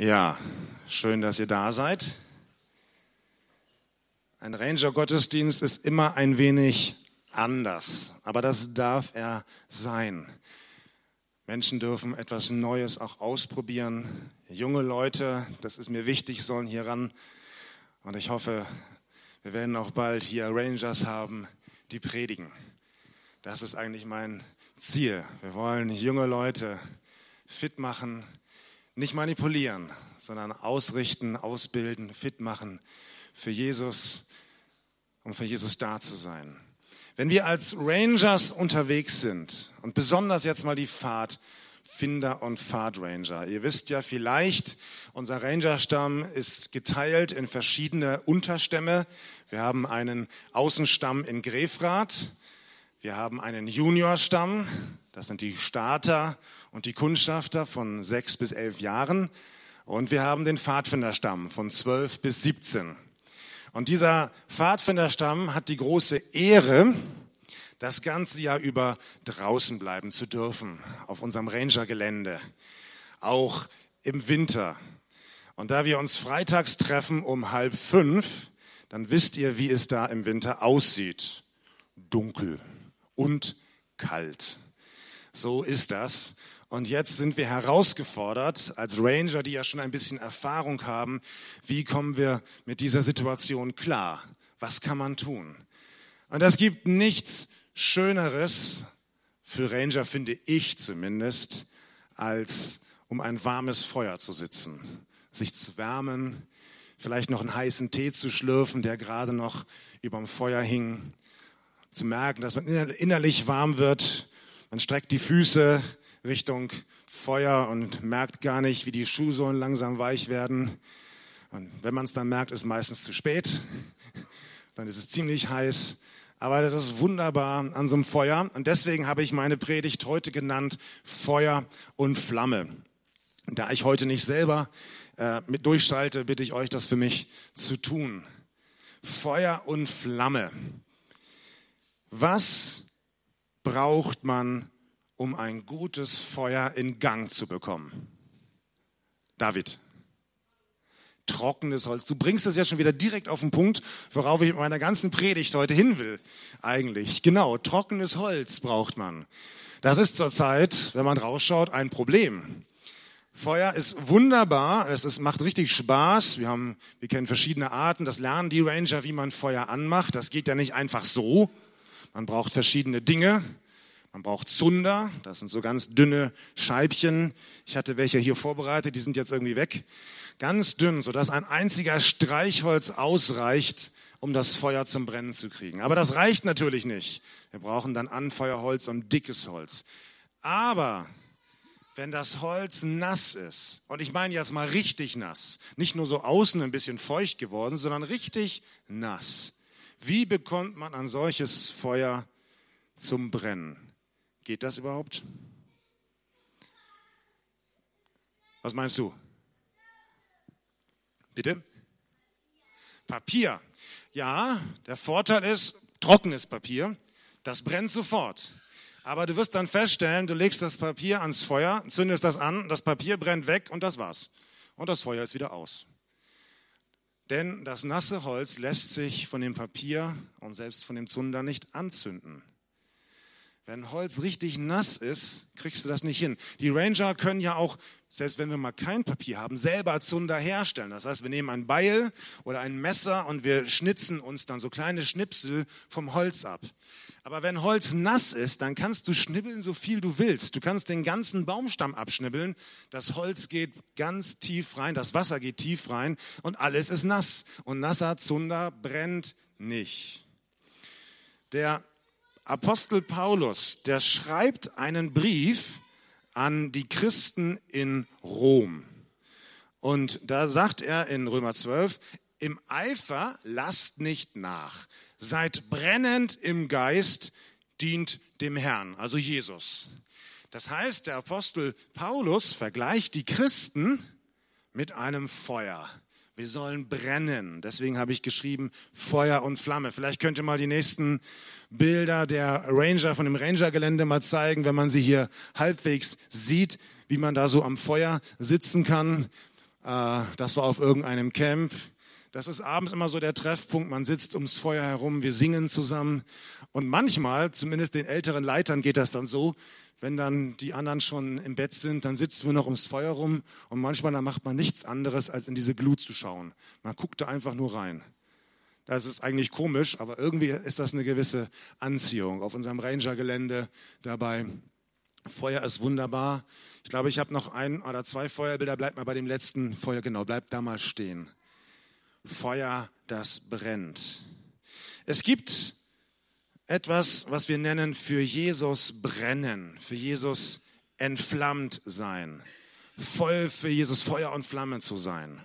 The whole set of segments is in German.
Ja, schön, dass ihr da seid. Ein Ranger-Gottesdienst ist immer ein wenig anders, aber das darf er sein. Menschen dürfen etwas Neues auch ausprobieren. Junge Leute, das ist mir wichtig, sollen hier ran. Und ich hoffe, wir werden auch bald hier Rangers haben, die predigen. Das ist eigentlich mein Ziel. Wir wollen junge Leute fit machen, nicht manipulieren, sondern ausrichten, ausbilden, fit machen für Jesus, um für Jesus da zu sein. Wenn wir als Rangers unterwegs sind und besonders jetzt mal die Pfadfinder und Pfadranger. Ihr wisst ja vielleicht, unser Rangerstamm ist geteilt in verschiedene Unterstämme. Wir haben einen Außenstamm in Grefrath. Wir haben einen Juniorstamm. Das sind die Starter und die Kundschafter von sechs bis elf Jahren. Und wir haben den Pfadfinderstamm von zwölf bis 17. Und dieser Pfadfinderstamm hat die große Ehre, das ganze Jahr über draußen bleiben zu dürfen, auf unserem Rangergelände, auch im Winter. Und da wir uns freitags treffen um halb fünf, dann wisst ihr, wie es da im Winter aussieht. Dunkel und kalt. So ist das. Und jetzt sind wir herausgefordert, als Ranger, die ja schon ein bisschen Erfahrung haben, wie kommen wir mit dieser Situation klar? Was kann man tun? Und es gibt nichts Schöneres für Ranger, finde ich zumindest, als um ein warmes Feuer zu sitzen, sich zu wärmen, vielleicht noch einen heißen Tee zu schlürfen, der gerade noch überm Feuer hing, zu merken, dass man innerlich warm wird, man streckt die Füße Richtung Feuer und merkt gar nicht, wie die Schuhsohlen langsam weich werden. Und wenn man es dann merkt, ist meistens zu spät. Dann ist es ziemlich heiß. Aber das ist wunderbar an so einem Feuer. Und deswegen habe ich meine Predigt heute genannt Feuer und Flamme. Da ich heute nicht selber äh, mit durchschalte, bitte ich euch, das für mich zu tun. Feuer und Flamme. Was braucht man um ein gutes Feuer in Gang zu bekommen? David. Trockenes Holz. Du bringst das ja schon wieder direkt auf den Punkt, worauf ich mit meiner ganzen Predigt heute hin will. Eigentlich. Genau, trockenes Holz braucht man. Das ist zurzeit, wenn man rausschaut, ein Problem. Feuer ist wunderbar, es ist, macht richtig Spaß. Wir haben, wir kennen verschiedene Arten. Das lernen die Ranger, wie man Feuer anmacht. Das geht ja nicht einfach so. Man braucht verschiedene Dinge. Man braucht Zunder, das sind so ganz dünne Scheibchen. Ich hatte welche hier vorbereitet, die sind jetzt irgendwie weg. Ganz dünn, sodass ein einziger Streichholz ausreicht, um das Feuer zum Brennen zu kriegen. Aber das reicht natürlich nicht. Wir brauchen dann Anfeuerholz und dickes Holz. Aber wenn das Holz nass ist, und ich meine jetzt mal richtig nass, nicht nur so außen ein bisschen feucht geworden, sondern richtig nass, wie bekommt man ein solches Feuer zum Brennen? Geht das überhaupt? Was meinst du? Bitte? Papier. Ja, der Vorteil ist, trockenes Papier, das brennt sofort. Aber du wirst dann feststellen, du legst das Papier ans Feuer, zündest das an, das Papier brennt weg und das war's. Und das Feuer ist wieder aus. Denn das nasse Holz lässt sich von dem Papier und selbst von dem Zunder nicht anzünden. Wenn Holz richtig nass ist, kriegst du das nicht hin. Die Ranger können ja auch, selbst wenn wir mal kein Papier haben, selber Zunder herstellen. Das heißt, wir nehmen ein Beil oder ein Messer und wir schnitzen uns dann so kleine Schnipsel vom Holz ab. Aber wenn Holz nass ist, dann kannst du schnibbeln, so viel du willst. Du kannst den ganzen Baumstamm abschnibbeln. Das Holz geht ganz tief rein, das Wasser geht tief rein und alles ist nass. Und nasser Zunder brennt nicht. Der Apostel Paulus, der schreibt einen Brief an die Christen in Rom. Und da sagt er in Römer 12, im Eifer lasst nicht nach, seid brennend im Geist, dient dem Herrn, also Jesus. Das heißt, der Apostel Paulus vergleicht die Christen mit einem Feuer. Wir sollen brennen. Deswegen habe ich geschrieben Feuer und Flamme. Vielleicht könnt ihr mal die nächsten Bilder der Ranger von dem Rangergelände mal zeigen, wenn man sie hier halbwegs sieht, wie man da so am Feuer sitzen kann. Äh, das war auf irgendeinem Camp. Das ist abends immer so der Treffpunkt. Man sitzt ums Feuer herum, wir singen zusammen. Und manchmal, zumindest den älteren Leitern geht das dann so, wenn dann die anderen schon im Bett sind, dann sitzen wir noch ums Feuer rum und manchmal dann macht man nichts anderes, als in diese Glut zu schauen. Man guckt da einfach nur rein. Das ist eigentlich komisch, aber irgendwie ist das eine gewisse Anziehung auf unserem Ranger-Gelände dabei. Feuer ist wunderbar. Ich glaube, ich habe noch ein oder zwei Feuerbilder. Bleibt mal bei dem letzten Feuer, genau, bleibt da mal stehen. Feuer, das brennt. Es gibt etwas, was wir nennen für Jesus brennen, für Jesus entflammt sein, voll für Jesus Feuer und Flamme zu sein.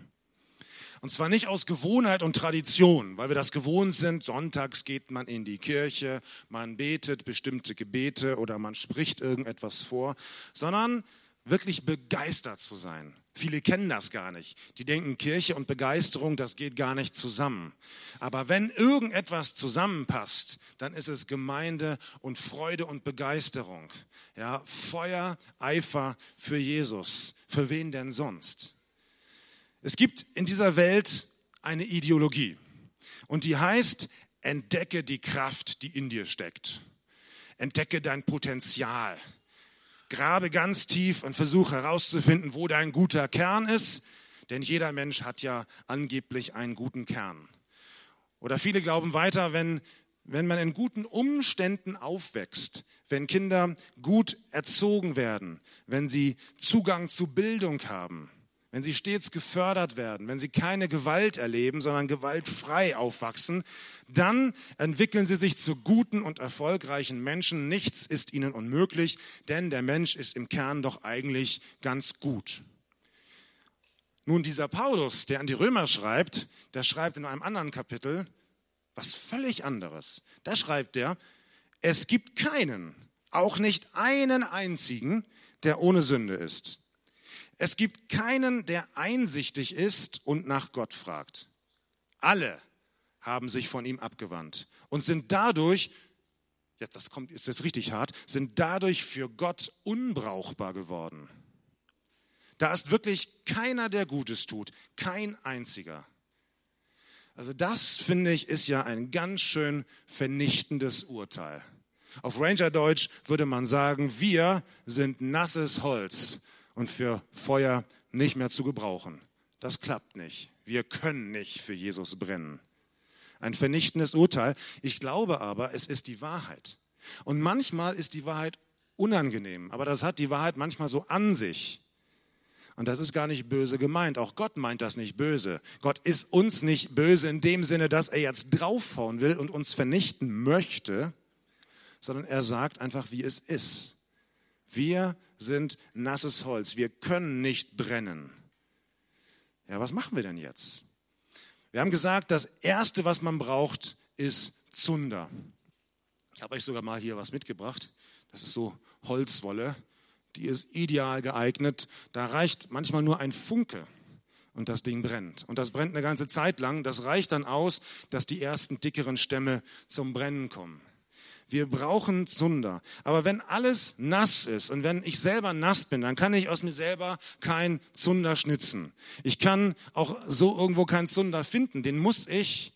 Und zwar nicht aus Gewohnheit und Tradition, weil wir das gewohnt sind. Sonntags geht man in die Kirche, man betet bestimmte Gebete oder man spricht irgendetwas vor, sondern wirklich begeistert zu sein. Viele kennen das gar nicht. Die denken, Kirche und Begeisterung, das geht gar nicht zusammen. Aber wenn irgendetwas zusammenpasst, dann ist es Gemeinde und Freude und Begeisterung. Ja, Feuer, Eifer für Jesus. Für wen denn sonst? Es gibt in dieser Welt eine Ideologie. Und die heißt, entdecke die Kraft, die in dir steckt. Entdecke dein Potenzial grabe ganz tief und versuche herauszufinden, wo dein guter Kern ist, denn jeder Mensch hat ja angeblich einen guten Kern. Oder viele glauben weiter, wenn, wenn man in guten Umständen aufwächst, wenn Kinder gut erzogen werden, wenn sie Zugang zu Bildung haben, wenn sie stets gefördert werden, wenn sie keine Gewalt erleben, sondern gewaltfrei aufwachsen, dann entwickeln sie sich zu guten und erfolgreichen Menschen. Nichts ist ihnen unmöglich, denn der Mensch ist im Kern doch eigentlich ganz gut. Nun, dieser Paulus, der an die Römer schreibt, der schreibt in einem anderen Kapitel was völlig anderes. Da schreibt er, es gibt keinen, auch nicht einen einzigen, der ohne Sünde ist. Es gibt keinen, der einsichtig ist und nach Gott fragt. Alle haben sich von ihm abgewandt und sind dadurch, jetzt das kommt, ist jetzt richtig hart, sind dadurch für Gott unbrauchbar geworden. Da ist wirklich keiner, der Gutes tut, kein einziger. Also das, finde ich, ist ja ein ganz schön vernichtendes Urteil. Auf Ranger Deutsch würde man sagen, wir sind nasses Holz und für Feuer nicht mehr zu gebrauchen. Das klappt nicht. Wir können nicht für Jesus brennen. Ein vernichtendes Urteil. Ich glaube aber, es ist die Wahrheit. Und manchmal ist die Wahrheit unangenehm, aber das hat die Wahrheit manchmal so an sich. Und das ist gar nicht böse gemeint. Auch Gott meint das nicht böse. Gott ist uns nicht böse in dem Sinne, dass er jetzt draufhauen will und uns vernichten möchte, sondern er sagt einfach, wie es ist. Wir sind nasses Holz. Wir können nicht brennen. Ja, was machen wir denn jetzt? Wir haben gesagt, das Erste, was man braucht, ist Zunder. Ich habe euch sogar mal hier was mitgebracht. Das ist so Holzwolle. Die ist ideal geeignet. Da reicht manchmal nur ein Funke und das Ding brennt. Und das brennt eine ganze Zeit lang. Das reicht dann aus, dass die ersten dickeren Stämme zum Brennen kommen. Wir brauchen Zunder. Aber wenn alles nass ist und wenn ich selber nass bin, dann kann ich aus mir selber kein Zunder schnitzen. Ich kann auch so irgendwo keinen Zunder finden. Den muss ich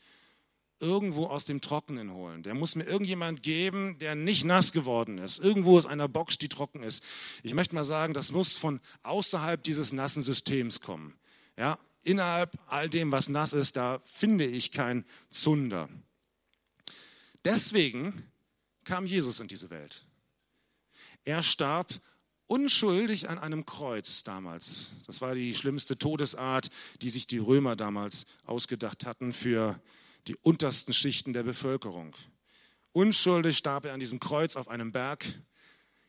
irgendwo aus dem Trockenen holen. Der muss mir irgendjemand geben, der nicht nass geworden ist. Irgendwo aus einer Box, die trocken ist. Ich möchte mal sagen, das muss von außerhalb dieses nassen Systems kommen. Ja, innerhalb all dem, was nass ist, da finde ich kein Zunder. Deswegen kam Jesus in diese Welt. Er starb unschuldig an einem Kreuz damals. Das war die schlimmste Todesart, die sich die Römer damals ausgedacht hatten für die untersten Schichten der Bevölkerung. Unschuldig starb er an diesem Kreuz auf einem Berg,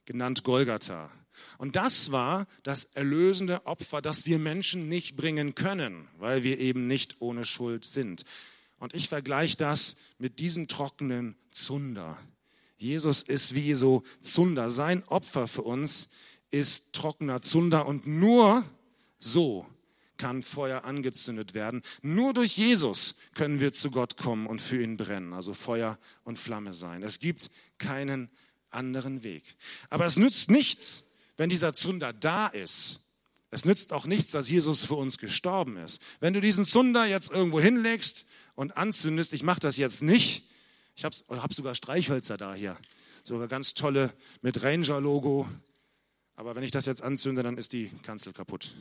genannt Golgatha. Und das war das erlösende Opfer, das wir Menschen nicht bringen können, weil wir eben nicht ohne Schuld sind. Und ich vergleiche das mit diesem trockenen Zunder. Jesus ist wie so Zunder. Sein Opfer für uns ist trockener Zunder und nur so kann Feuer angezündet werden. Nur durch Jesus können wir zu Gott kommen und für ihn brennen, also Feuer und Flamme sein. Es gibt keinen anderen Weg. Aber es nützt nichts, wenn dieser Zunder da ist, Es nützt auch nichts, dass Jesus für uns gestorben ist. Wenn du diesen Zunder jetzt irgendwo hinlegst und anzündest, ich mache das jetzt nicht, ich habe hab sogar Streichhölzer da hier, sogar ganz tolle mit Ranger-Logo, aber wenn ich das jetzt anzünde, dann ist die Kanzel kaputt.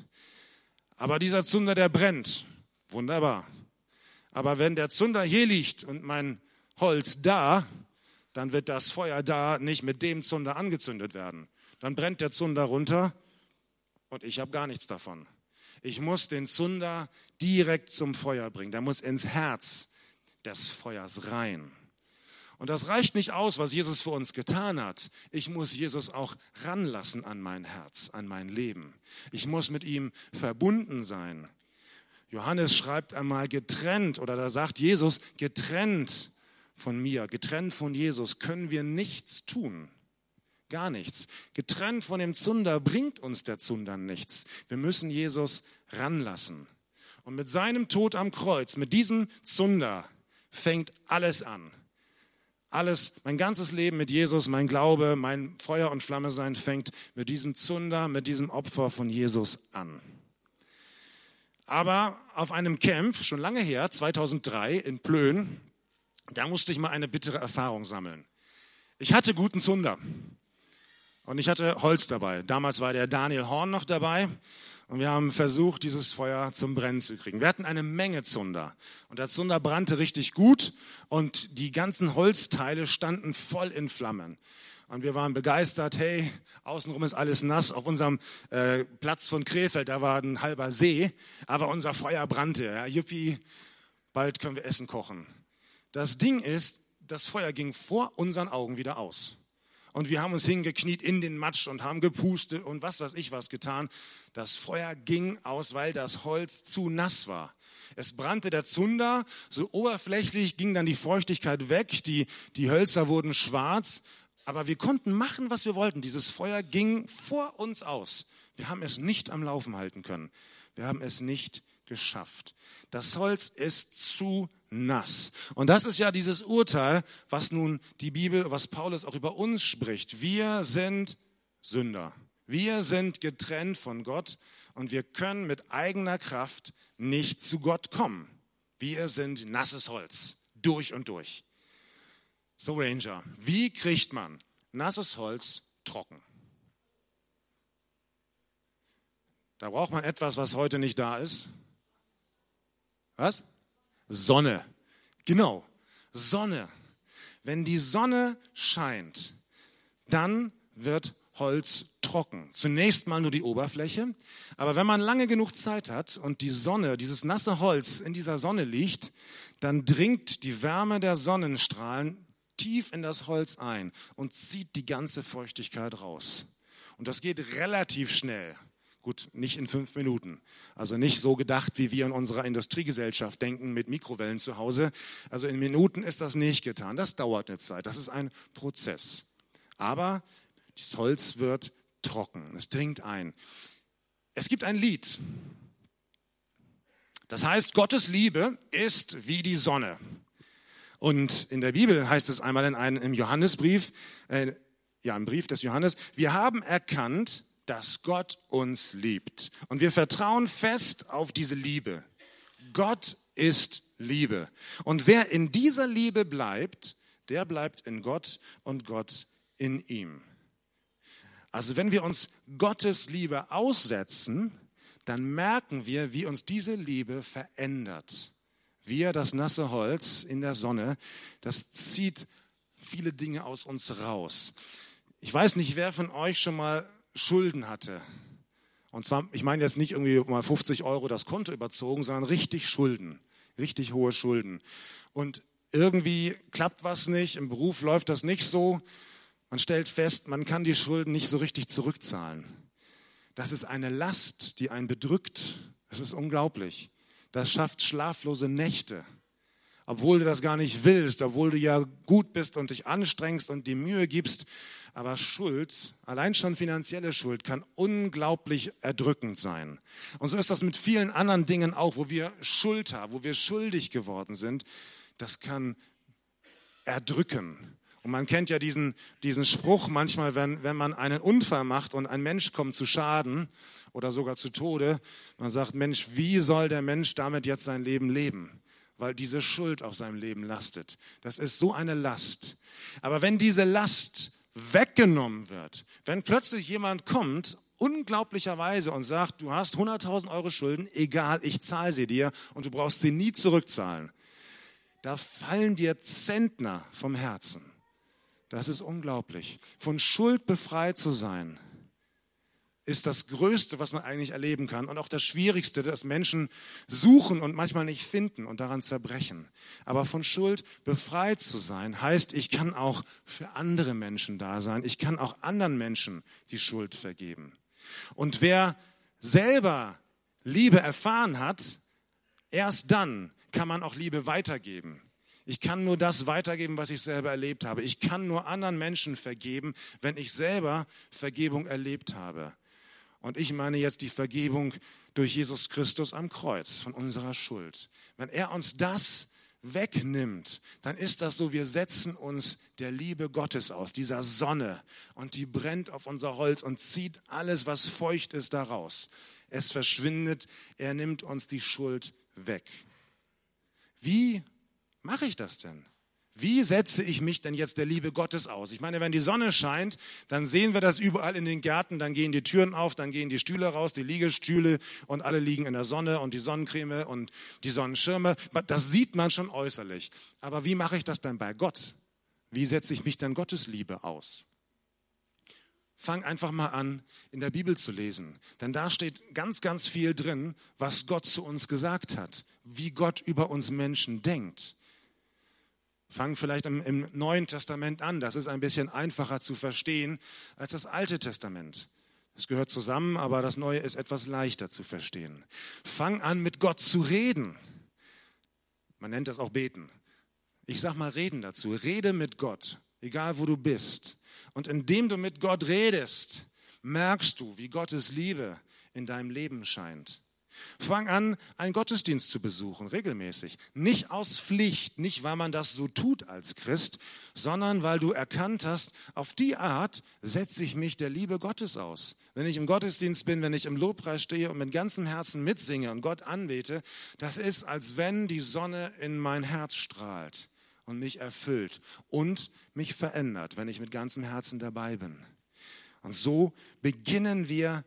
Aber dieser Zunder, der brennt, wunderbar. Aber wenn der Zunder hier liegt und mein Holz da, dann wird das Feuer da nicht mit dem Zunder angezündet werden. Dann brennt der Zunder runter und ich habe gar nichts davon. Ich muss den Zunder direkt zum Feuer bringen. Der muss ins Herz des Feuers rein. Und das reicht nicht aus, was Jesus für uns getan hat. Ich muss Jesus auch ranlassen an mein Herz, an mein Leben. Ich muss mit ihm verbunden sein. Johannes schreibt einmal getrennt oder da sagt Jesus, getrennt von mir, getrennt von Jesus können wir nichts tun. Gar nichts. Getrennt von dem Zunder bringt uns der Zunder nichts. Wir müssen Jesus ranlassen. Und mit seinem Tod am Kreuz, mit diesem Zunder, fängt alles an. Alles, mein ganzes Leben mit Jesus, mein Glaube, mein Feuer und Flamme sein, fängt mit diesem Zunder, mit diesem Opfer von Jesus an. Aber auf einem Camp, schon lange her, 2003 in Plön, da musste ich mal eine bittere Erfahrung sammeln. Ich hatte guten Zunder. Und ich hatte Holz dabei. Damals war der Daniel Horn noch dabei. Und wir haben versucht, dieses Feuer zum Brennen zu kriegen. Wir hatten eine Menge Zunder. Und der Zunder brannte richtig gut. Und die ganzen Holzteile standen voll in Flammen. Und wir waren begeistert. Hey, außenrum ist alles nass. Auf unserem äh, Platz von Krefeld, da war ein halber See. Aber unser Feuer brannte. Ja, Juppie, bald können wir Essen kochen. Das Ding ist, das Feuer ging vor unseren Augen wieder aus. Und wir haben uns hingekniet in den Matsch und haben gepustet und was weiß ich was getan. Das Feuer ging aus, weil das Holz zu nass war. Es brannte der Zunder, so oberflächlich ging dann die Feuchtigkeit weg, die, die Hölzer wurden schwarz, aber wir konnten machen, was wir wollten. Dieses Feuer ging vor uns aus. Wir haben es nicht am Laufen halten können. Wir haben es nicht geschafft. Das Holz ist zu nass. Und das ist ja dieses Urteil, was nun die Bibel, was Paulus auch über uns spricht. Wir sind Sünder. Wir sind getrennt von Gott und wir können mit eigener Kraft nicht zu Gott kommen. Wir sind nasses Holz, durch und durch. So Ranger, wie kriegt man nasses Holz trocken? Da braucht man etwas, was heute nicht da ist. Was? Sonne. Genau, Sonne. Wenn die Sonne scheint, dann wird Holz trocken. Zunächst mal nur die Oberfläche, aber wenn man lange genug Zeit hat und die Sonne, dieses nasse Holz in dieser Sonne liegt, dann dringt die Wärme der Sonnenstrahlen tief in das Holz ein und zieht die ganze Feuchtigkeit raus. Und das geht relativ schnell. Gut, nicht in fünf Minuten. Also nicht so gedacht, wie wir in unserer Industriegesellschaft denken mit Mikrowellen zu Hause. Also in Minuten ist das nicht getan. Das dauert eine Zeit. Das ist ein Prozess. Aber das Holz wird trocken. Es dringt ein. Es gibt ein Lied. Das heißt, Gottes Liebe ist wie die Sonne. Und in der Bibel heißt es einmal in einem im Johannesbrief, äh, ja, im Brief des Johannes, wir haben erkannt, dass Gott uns liebt. Und wir vertrauen fest auf diese Liebe. Gott ist Liebe. Und wer in dieser Liebe bleibt, der bleibt in Gott und Gott in ihm. Also wenn wir uns Gottes Liebe aussetzen, dann merken wir, wie uns diese Liebe verändert. Wir, das nasse Holz in der Sonne, das zieht viele Dinge aus uns raus. Ich weiß nicht, wer von euch schon mal Schulden hatte. Und zwar, ich meine jetzt nicht irgendwie mal 50 Euro das Konto überzogen, sondern richtig Schulden, richtig hohe Schulden. Und irgendwie klappt was nicht, im Beruf läuft das nicht so. Man stellt fest, man kann die Schulden nicht so richtig zurückzahlen. Das ist eine Last, die einen bedrückt. Das ist unglaublich. Das schafft schlaflose Nächte. Obwohl du das gar nicht willst, obwohl du ja gut bist und dich anstrengst und die Mühe gibst, aber Schuld, allein schon finanzielle Schuld, kann unglaublich erdrückend sein. Und so ist das mit vielen anderen Dingen auch, wo wir Schuld haben, wo wir schuldig geworden sind. Das kann erdrücken. Und man kennt ja diesen, diesen Spruch manchmal, wenn, wenn man einen Unfall macht und ein Mensch kommt zu Schaden oder sogar zu Tode. Man sagt, Mensch, wie soll der Mensch damit jetzt sein Leben leben? Weil diese Schuld auf seinem Leben lastet. Das ist so eine Last. Aber wenn diese Last weggenommen wird, wenn plötzlich jemand kommt unglaublicherweise und sagt, du hast 100.000 Euro Schulden, egal, ich zahle sie dir und du brauchst sie nie zurückzahlen. Da fallen dir Zentner vom Herzen. Das ist unglaublich. Von Schuld befreit zu sein, ist das Größte, was man eigentlich erleben kann und auch das Schwierigste, das Menschen suchen und manchmal nicht finden und daran zerbrechen. Aber von Schuld befreit zu sein, heißt, ich kann auch für andere Menschen da sein. Ich kann auch anderen Menschen die Schuld vergeben. Und wer selber Liebe erfahren hat, erst dann kann man auch Liebe weitergeben. Ich kann nur das weitergeben, was ich selber erlebt habe. Ich kann nur anderen Menschen vergeben, wenn ich selber Vergebung erlebt habe. Und ich meine jetzt die Vergebung durch Jesus Christus am Kreuz von unserer Schuld. Wenn er uns das wegnimmt, dann ist das so, wir setzen uns der Liebe Gottes aus, dieser Sonne, und die brennt auf unser Holz und zieht alles, was feucht ist, daraus. Es verschwindet, er nimmt uns die Schuld weg. Wie mache ich das denn? Wie setze ich mich denn jetzt der Liebe Gottes aus? Ich meine, wenn die Sonne scheint, dann sehen wir das überall in den Gärten, dann gehen die Türen auf, dann gehen die Stühle raus, die Liegestühle und alle liegen in der Sonne und die Sonnencreme und die Sonnenschirme. Das sieht man schon äußerlich. Aber wie mache ich das dann bei Gott? Wie setze ich mich dann Gottes Liebe aus? Fang einfach mal an, in der Bibel zu lesen. Denn da steht ganz, ganz viel drin, was Gott zu uns gesagt hat, wie Gott über uns Menschen denkt. Fang vielleicht im, im, Neuen Testament an. Das ist ein bisschen einfacher zu verstehen als das Alte Testament. Es gehört zusammen, aber das Neue ist etwas leichter zu verstehen. Fang an, mit Gott zu reden. Man nennt das auch beten. Ich sag mal reden dazu. Rede mit Gott, egal wo du bist. Und indem du mit Gott redest, merkst du, wie Gottes Liebe in deinem Leben scheint. Fang an, einen Gottesdienst zu besuchen, regelmäßig. Nicht aus Pflicht, nicht weil man das so tut als Christ, sondern weil du erkannt hast, auf die Art setze ich mich der Liebe Gottes aus. Wenn ich im Gottesdienst bin, wenn ich im Lobpreis stehe und mit ganzem Herzen mitsinge und Gott anbete, das ist, als wenn die Sonne in mein Herz strahlt und mich erfüllt und mich verändert, wenn ich mit ganzem Herzen dabei bin. Und so beginnen wir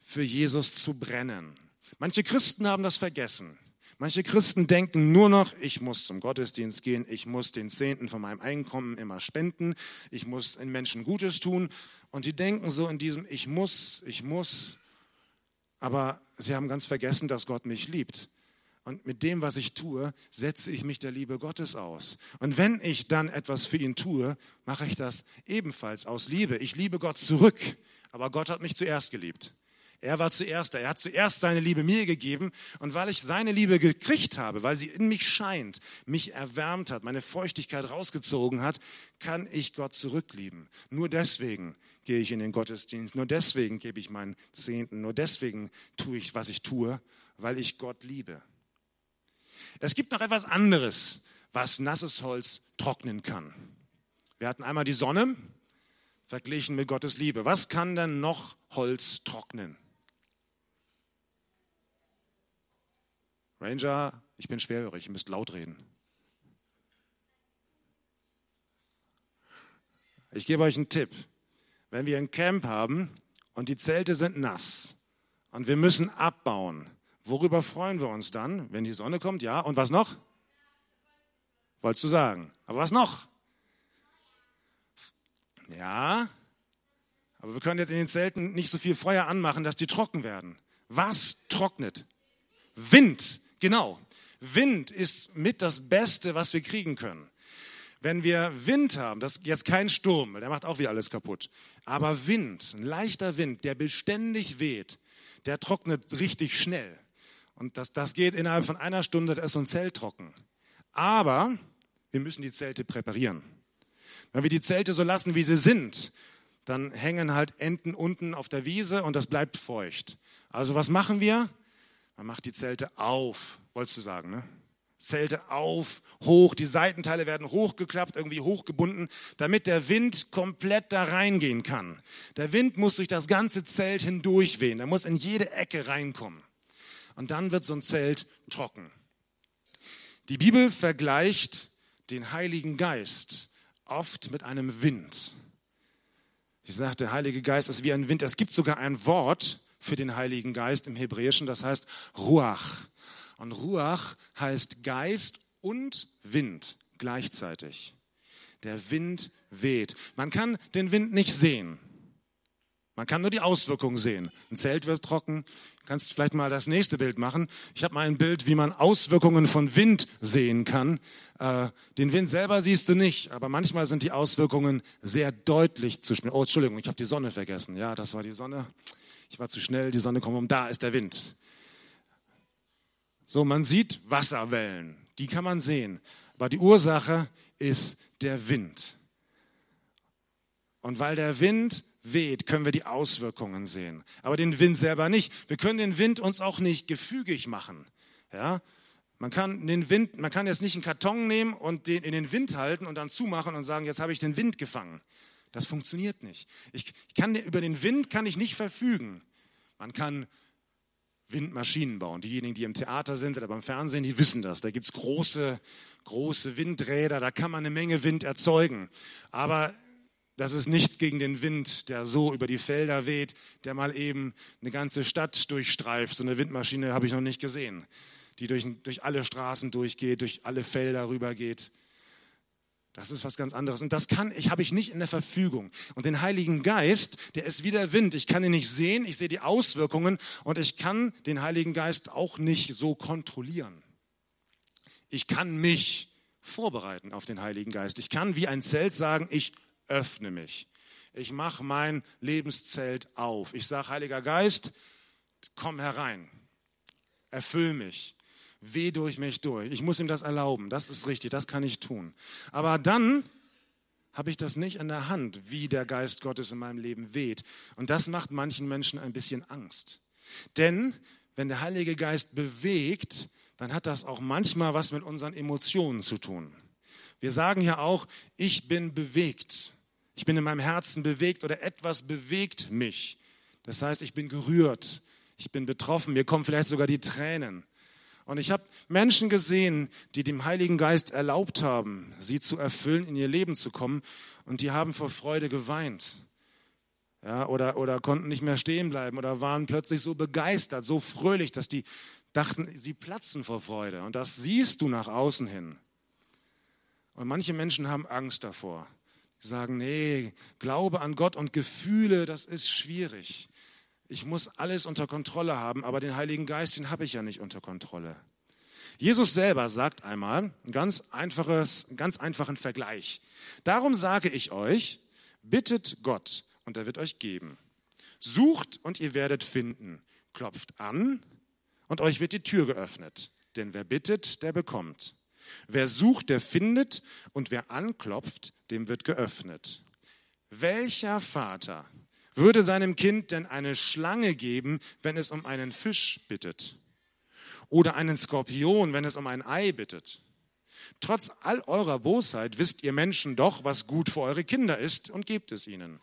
für Jesus zu brennen. Manche Christen haben das vergessen. Manche Christen denken nur noch, ich muss zum Gottesdienst gehen, ich muss den Zehnten von meinem Einkommen immer spenden, ich muss den Menschen Gutes tun. Und die denken so in diesem, ich muss, ich muss. Aber sie haben ganz vergessen, dass Gott mich liebt. Und mit dem, was ich tue, setze ich mich der Liebe Gottes aus. Und wenn ich dann etwas für ihn tue, mache ich das ebenfalls aus Liebe. Ich liebe Gott zurück, aber Gott hat mich zuerst geliebt. Er war zuerst da. Er hat zuerst seine Liebe mir gegeben. Und weil ich seine Liebe gekriegt habe, weil sie in mich scheint, mich erwärmt hat, meine Feuchtigkeit rausgezogen hat, kann ich Gott zurücklieben. Nur deswegen gehe ich in den Gottesdienst. Nur deswegen gebe ich meinen Zehnten. Nur deswegen tue ich, was ich tue, weil ich Gott liebe. Es gibt noch etwas anderes, was nasses Holz trocknen kann. Wir hatten einmal die Sonne verglichen mit Gottes Liebe. Was kann denn noch Holz trocknen? Ranger, ich bin schwerhörig, ihr müsst laut reden. Ich gebe euch einen Tipp. Wenn wir ein Camp haben und die Zelte sind nass und wir müssen abbauen, worüber freuen wir uns dann, wenn die Sonne kommt? Ja, und was noch? Wolltest du sagen? Aber was noch? Ja, aber wir können jetzt in den Zelten nicht so viel Feuer anmachen, dass die trocken werden. Was trocknet? Wind. Genau. Wind ist mit das Beste, was wir kriegen können. Wenn wir Wind haben, das ist jetzt kein Sturm, der macht auch wieder alles kaputt. Aber Wind, ein leichter Wind, der beständig weht, der trocknet richtig schnell. Und das, das geht innerhalb von einer Stunde, da ist so ein Zelt trocken. Aber wir müssen die Zelte präparieren. Wenn wir die Zelte so lassen, wie sie sind, dann hängen halt Enten unten auf der Wiese und das bleibt feucht. Also was machen wir? Man macht die Zelte auf, wolltest du sagen, ne? Zelte auf, hoch, die Seitenteile werden hochgeklappt, irgendwie hochgebunden, damit der Wind komplett da reingehen kann. Der Wind muss durch das ganze Zelt hindurch wehen, er muss in jede Ecke reinkommen. Und dann wird so ein Zelt trocken. Die Bibel vergleicht den Heiligen Geist oft mit einem Wind. Ich sage, der Heilige Geist ist wie ein Wind. Es gibt sogar ein Wort für den Heiligen Geist im Hebräischen, das heißt Ruach. Und Ruach heißt Geist und Wind gleichzeitig. Der Wind weht. Man kann den Wind nicht sehen. Man kann nur die Auswirkungen sehen. Ein Zelt wird trocken. Du kannst vielleicht mal das nächste Bild machen. Ich habe mal ein Bild, wie man Auswirkungen von Wind sehen kann. Äh, den Wind selber siehst du nicht, aber manchmal sind die Auswirkungen sehr deutlich zu spüren. Oh, Entschuldigung, ich habe die Sonne vergessen. Ja, das war die Sonne. Ich war zu schnell, die Sonne kommt um. Da ist der Wind. So, man sieht Wasserwellen, die kann man sehen. Aber die Ursache ist der Wind. Und weil der Wind weht, können wir die Auswirkungen sehen. Aber den Wind selber nicht. Wir können den Wind uns auch nicht gefügig machen. Ja? Man kann den Wind, man kann jetzt nicht einen Karton nehmen und den in den Wind halten und dann zumachen und sagen, jetzt habe ich den Wind gefangen. Das funktioniert nicht. Ich, kann über den Wind kann ich nicht verfügen. Man kann Windmaschinen bauen. Diejenigen, die im Theater sind oder beim Fernsehen, die wissen das. Da gibt es große, große Windräder, da kann man eine Menge Wind erzeugen. Aber das ist nichts gegen den Wind, der so über die Felder weht, der mal eben eine ganze Stadt durchstreift. So eine Windmaschine habe ich noch nicht gesehen, die durch, durch alle Straßen durchgeht, durch alle Felder rübergeht. Das ist was ganz anderes. Und das kann ich, habe ich nicht in der Verfügung. Und den Heiligen Geist, der ist wie der Wind. Ich kann ihn nicht sehen, ich sehe die Auswirkungen und ich kann den Heiligen Geist auch nicht so kontrollieren. Ich kann mich vorbereiten auf den Heiligen Geist. Ich kann wie ein Zelt sagen, ich öffne mich. Ich mache mein Lebenszelt auf. Ich sage, Heiliger Geist, komm herein. Erfüll mich weh durch mich durch. Ich muss ihm das erlauben. Das ist richtig, das kann ich tun. Aber dann habe ich das nicht in der Hand, wie der Geist Gottes in meinem Leben weht. Und das macht manchen Menschen ein bisschen Angst. Denn wenn der Heilige Geist bewegt, dann hat das auch manchmal was mit unseren Emotionen zu tun. Wir sagen ja auch, ich bin bewegt. Ich bin in meinem Herzen bewegt oder etwas bewegt mich. Das heißt, ich bin gerührt, ich bin betroffen, mir kommen vielleicht sogar die Tränen. Und ich habe Menschen gesehen, die dem Heiligen Geist erlaubt haben, sie zu erfüllen, in ihr Leben zu kommen. Und die haben vor Freude geweint. Ja, oder, oder konnten nicht mehr stehen bleiben oder waren plötzlich so begeistert, so fröhlich, dass die dachten, sie platzen vor Freude. Und das siehst du nach außen hin. Und manche Menschen haben Angst davor. Die sagen, nee, Glaube an Gott und Gefühle, das ist schwierig ich muss alles unter Kontrolle haben, aber den Heiligen Geist, den habe ich ja nicht unter Kontrolle. Jesus selber sagt einmal, ein ganz einfaches, ganz einfachen Vergleich. Darum sage ich euch, bittet Gott und er wird euch geben. Sucht und ihr werdet finden. Klopft an und euch wird die Tür geöffnet. Denn wer bittet, der bekommt. Wer sucht, der findet und wer anklopft, dem wird geöffnet. Welcher Vater würde seinem Kind denn eine Schlange geben, wenn es um einen Fisch bittet? Oder einen Skorpion, wenn es um ein Ei bittet? Trotz all eurer Bosheit wisst ihr Menschen doch, was gut für eure Kinder ist und gebt es ihnen.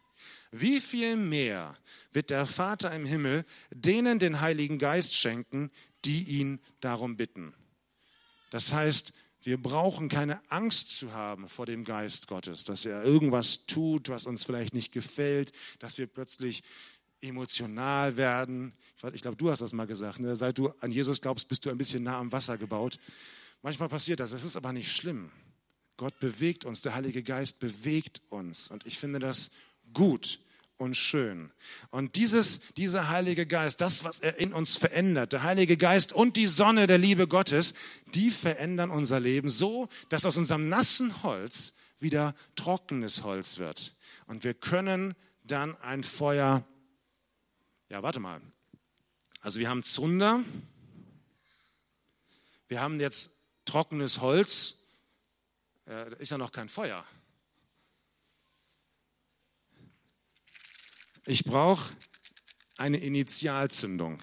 Wie viel mehr wird der Vater im Himmel denen den Heiligen Geist schenken, die ihn darum bitten? Das heißt, wir brauchen keine Angst zu haben vor dem Geist Gottes, dass er irgendwas tut, was uns vielleicht nicht gefällt, dass wir plötzlich emotional werden. Ich glaube, du hast das mal gesagt. Ne? Seit du an Jesus glaubst, bist du ein bisschen nah am Wasser gebaut. Manchmal passiert das. Es ist aber nicht schlimm. Gott bewegt uns, der Heilige Geist bewegt uns. Und ich finde das gut und schön. Und dieses, dieser Heilige Geist, das, was er in uns verändert, der Heilige Geist und die Sonne der Liebe Gottes, die verändern unser Leben so, dass aus unserem nassen Holz wieder trockenes Holz wird. Und wir können dann ein Feuer, ja, warte mal. Also wir haben Zunder, wir haben jetzt trockenes Holz, äh, da ist ja noch kein Feuer. Ich brauche eine Initialzündung.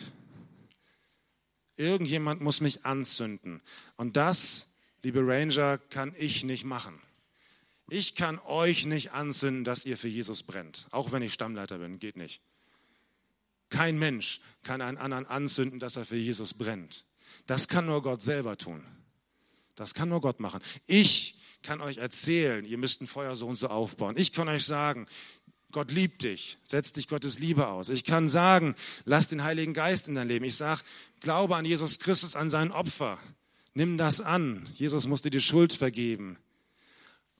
Irgendjemand muss mich anzünden. Und das, liebe Ranger, kann ich nicht machen. Ich kann euch nicht anzünden, dass ihr für Jesus brennt. Auch wenn ich Stammleiter bin, geht nicht. Kein Mensch kann einen anderen anzünden, dass er für Jesus brennt. Das kann nur Gott selber tun. Das kann nur Gott machen. Ich kann euch erzählen, ihr müsst ein Feuer so und so aufbauen. Ich kann euch sagen, Gott liebt dich, setz dich Gottes Liebe aus. Ich kann sagen, lass den Heiligen Geist in dein Leben. Ich sage, glaube an Jesus Christus, an sein Opfer. Nimm das an. Jesus musste dir die Schuld vergeben.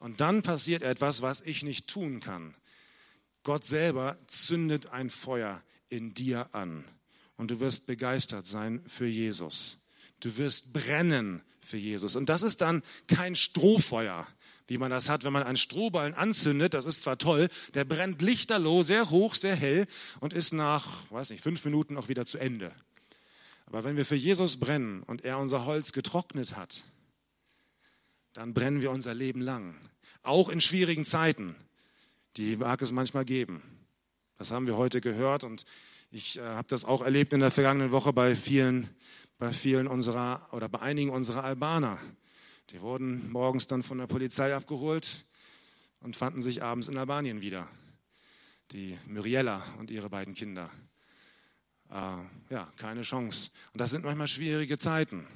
Und dann passiert etwas, was ich nicht tun kann. Gott selber zündet ein Feuer in dir an. Und du wirst begeistert sein für Jesus. Du wirst brennen für Jesus. Und das ist dann kein Strohfeuer, wie man das hat, wenn man einen Strohballen anzündet. Das ist zwar toll, der brennt lichterloh, sehr hoch, sehr hell und ist nach, weiß nicht, fünf Minuten auch wieder zu Ende. Aber wenn wir für Jesus brennen und er unser Holz getrocknet hat, dann brennen wir unser Leben lang. Auch in schwierigen Zeiten, die mag es manchmal geben. Das haben wir heute gehört und ich äh, habe das auch erlebt in der vergangenen Woche bei vielen, bei vielen unserer oder bei einigen unserer Albaner. Die wurden morgens dann von der Polizei abgeholt und fanden sich abends in Albanien wieder. Die Muriella und ihre beiden Kinder. Äh, ja, keine Chance. Und das sind manchmal schwierige Zeiten.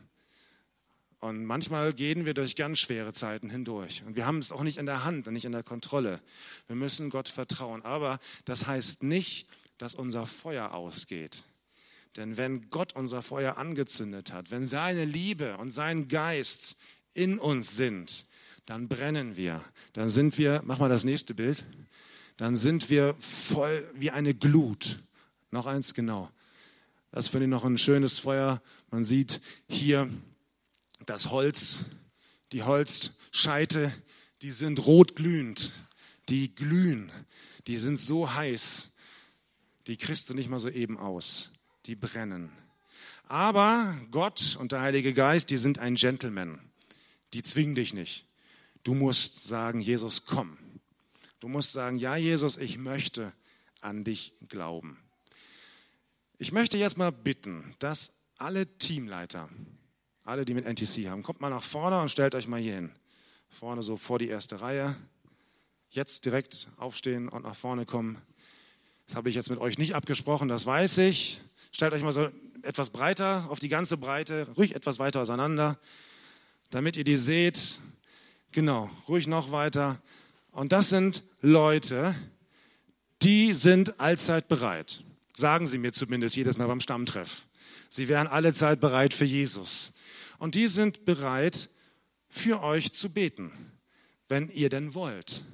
Und manchmal gehen wir durch ganz schwere Zeiten hindurch. Und wir haben es auch nicht in der Hand und nicht in der Kontrolle. Wir müssen Gott vertrauen. Aber das heißt nicht, dass unser Feuer ausgeht. Denn wenn Gott unser Feuer angezündet hat, wenn seine Liebe und sein Geist in uns sind, dann brennen wir. Dann sind wir, mach mal das nächste Bild, dann sind wir voll wie eine Glut. Noch eins, genau. Das finde ich noch ein schönes Feuer. Man sieht hier das Holz, die Holzscheite, die sind rotglühend, die glühen, die sind so heiß, die kriegst du nicht mal so eben aus, die brennen. Aber Gott und der Heilige Geist, die sind ein Gentleman, die zwingen dich nicht. Du musst sagen, Jesus, komm. Du musst sagen, ja, Jesus, ich möchte an dich glauben. Ich möchte jetzt mal bitten, dass alle Teamleiter, alle, die mit NTC haben, kommt mal nach vorne und stellt euch mal hier hin. Vorne so vor die erste Reihe. Jetzt direkt aufstehen und nach vorne kommen. Das habe ich jetzt mit euch nicht abgesprochen, das weiß ich. Stellt euch mal so etwas breiter, auf die ganze Breite, ruhig etwas weiter auseinander, damit ihr die seht. Genau, ruhig noch weiter. Und das sind Leute, die sind allzeit bereit. Sagen sie mir zumindest jedes Mal beim Stammtreff. Sie wären alle Zeit bereit für Jesus. Und die sind bereit, für euch zu beten, wenn ihr denn wollt.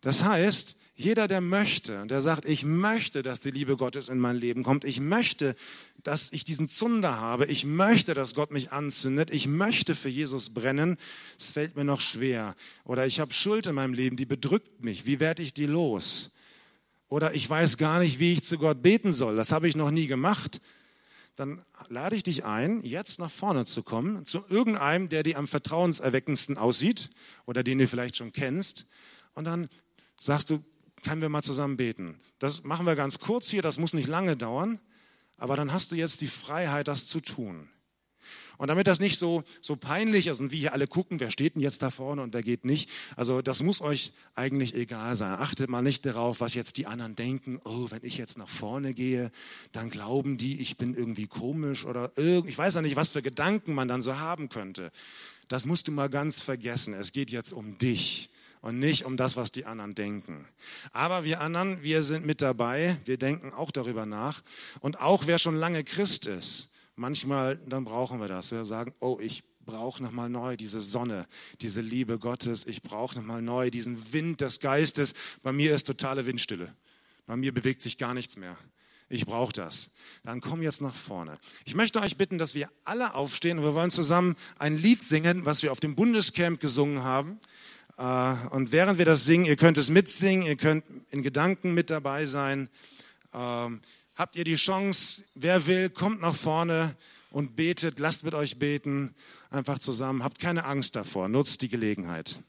Das heißt, jeder, der möchte, der sagt, ich möchte, dass die Liebe Gottes in mein Leben kommt, ich möchte, dass ich diesen Zunder habe, ich möchte, dass Gott mich anzündet, ich möchte für Jesus brennen, es fällt mir noch schwer. Oder ich habe Schuld in meinem Leben, die bedrückt mich, wie werde ich die los? Oder ich weiß gar nicht, wie ich zu Gott beten soll, das habe ich noch nie gemacht dann lade ich dich ein, jetzt nach vorne zu kommen, zu irgendeinem, der dir am vertrauenserweckendsten aussieht oder den du vielleicht schon kennst. Und dann sagst du, können wir mal zusammen beten. Das machen wir ganz kurz hier, das muss nicht lange dauern, aber dann hast du jetzt die Freiheit, das zu tun. Und damit das nicht so, so peinlich ist und wie hier alle gucken, wer steht denn jetzt da vorne und wer geht nicht, also das muss euch eigentlich egal sein. Achtet mal nicht darauf, was jetzt die anderen denken. Oh, wenn ich jetzt nach vorne gehe, dann glauben die, ich bin irgendwie komisch oder ich weiß ja nicht, was für Gedanken man dann so haben könnte. Das musst du mal ganz vergessen. Es geht jetzt um dich und nicht um das, was die anderen denken. Aber wir anderen, wir sind mit dabei, wir denken auch darüber nach. Und auch wer schon lange Christ ist, manchmal, dann brauchen wir das. Wir sagen, oh, ich brauche nochmal neu diese Sonne, diese Liebe Gottes. Ich brauche nochmal neu diesen Wind des Geistes. Bei mir ist totale Windstille. Bei mir bewegt sich gar nichts mehr. Ich brauche das. Dann komm jetzt nach vorne. Ich möchte euch bitten, dass wir alle aufstehen und wir wollen zusammen ein Lied singen, was wir auf dem Bundescamp gesungen haben. Äh, und während wir das singen, ihr könnt es mitsingen, ihr könnt in Gedanken mit dabei sein. Ähm, habt ihr die Chance, wer will, kommt nach vorne und betet, lasst mit euch beten, einfach zusammen. Habt keine Angst davor, nutzt die Gelegenheit.